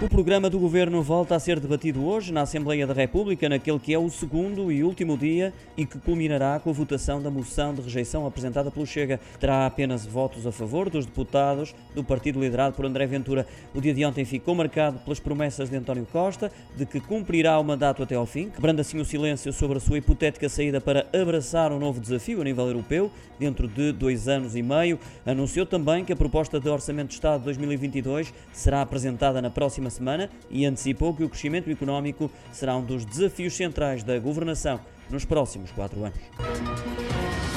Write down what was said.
O programa do Governo volta a ser debatido hoje na Assembleia da República, naquele que é o segundo e último dia e que culminará com a votação da moção de rejeição apresentada pelo Chega. Terá apenas votos a favor dos deputados do partido liderado por André Ventura. O dia de ontem ficou marcado pelas promessas de António Costa de que cumprirá o mandato até ao fim, quebrando assim o silêncio sobre a sua hipotética saída para abraçar um novo desafio a nível europeu dentro de dois anos e meio. Anunciou também que a proposta de Orçamento de Estado de 2022 será apresentada na próxima próxima semana e antecipou que o crescimento económico será um dos desafios centrais da governação nos próximos quatro anos.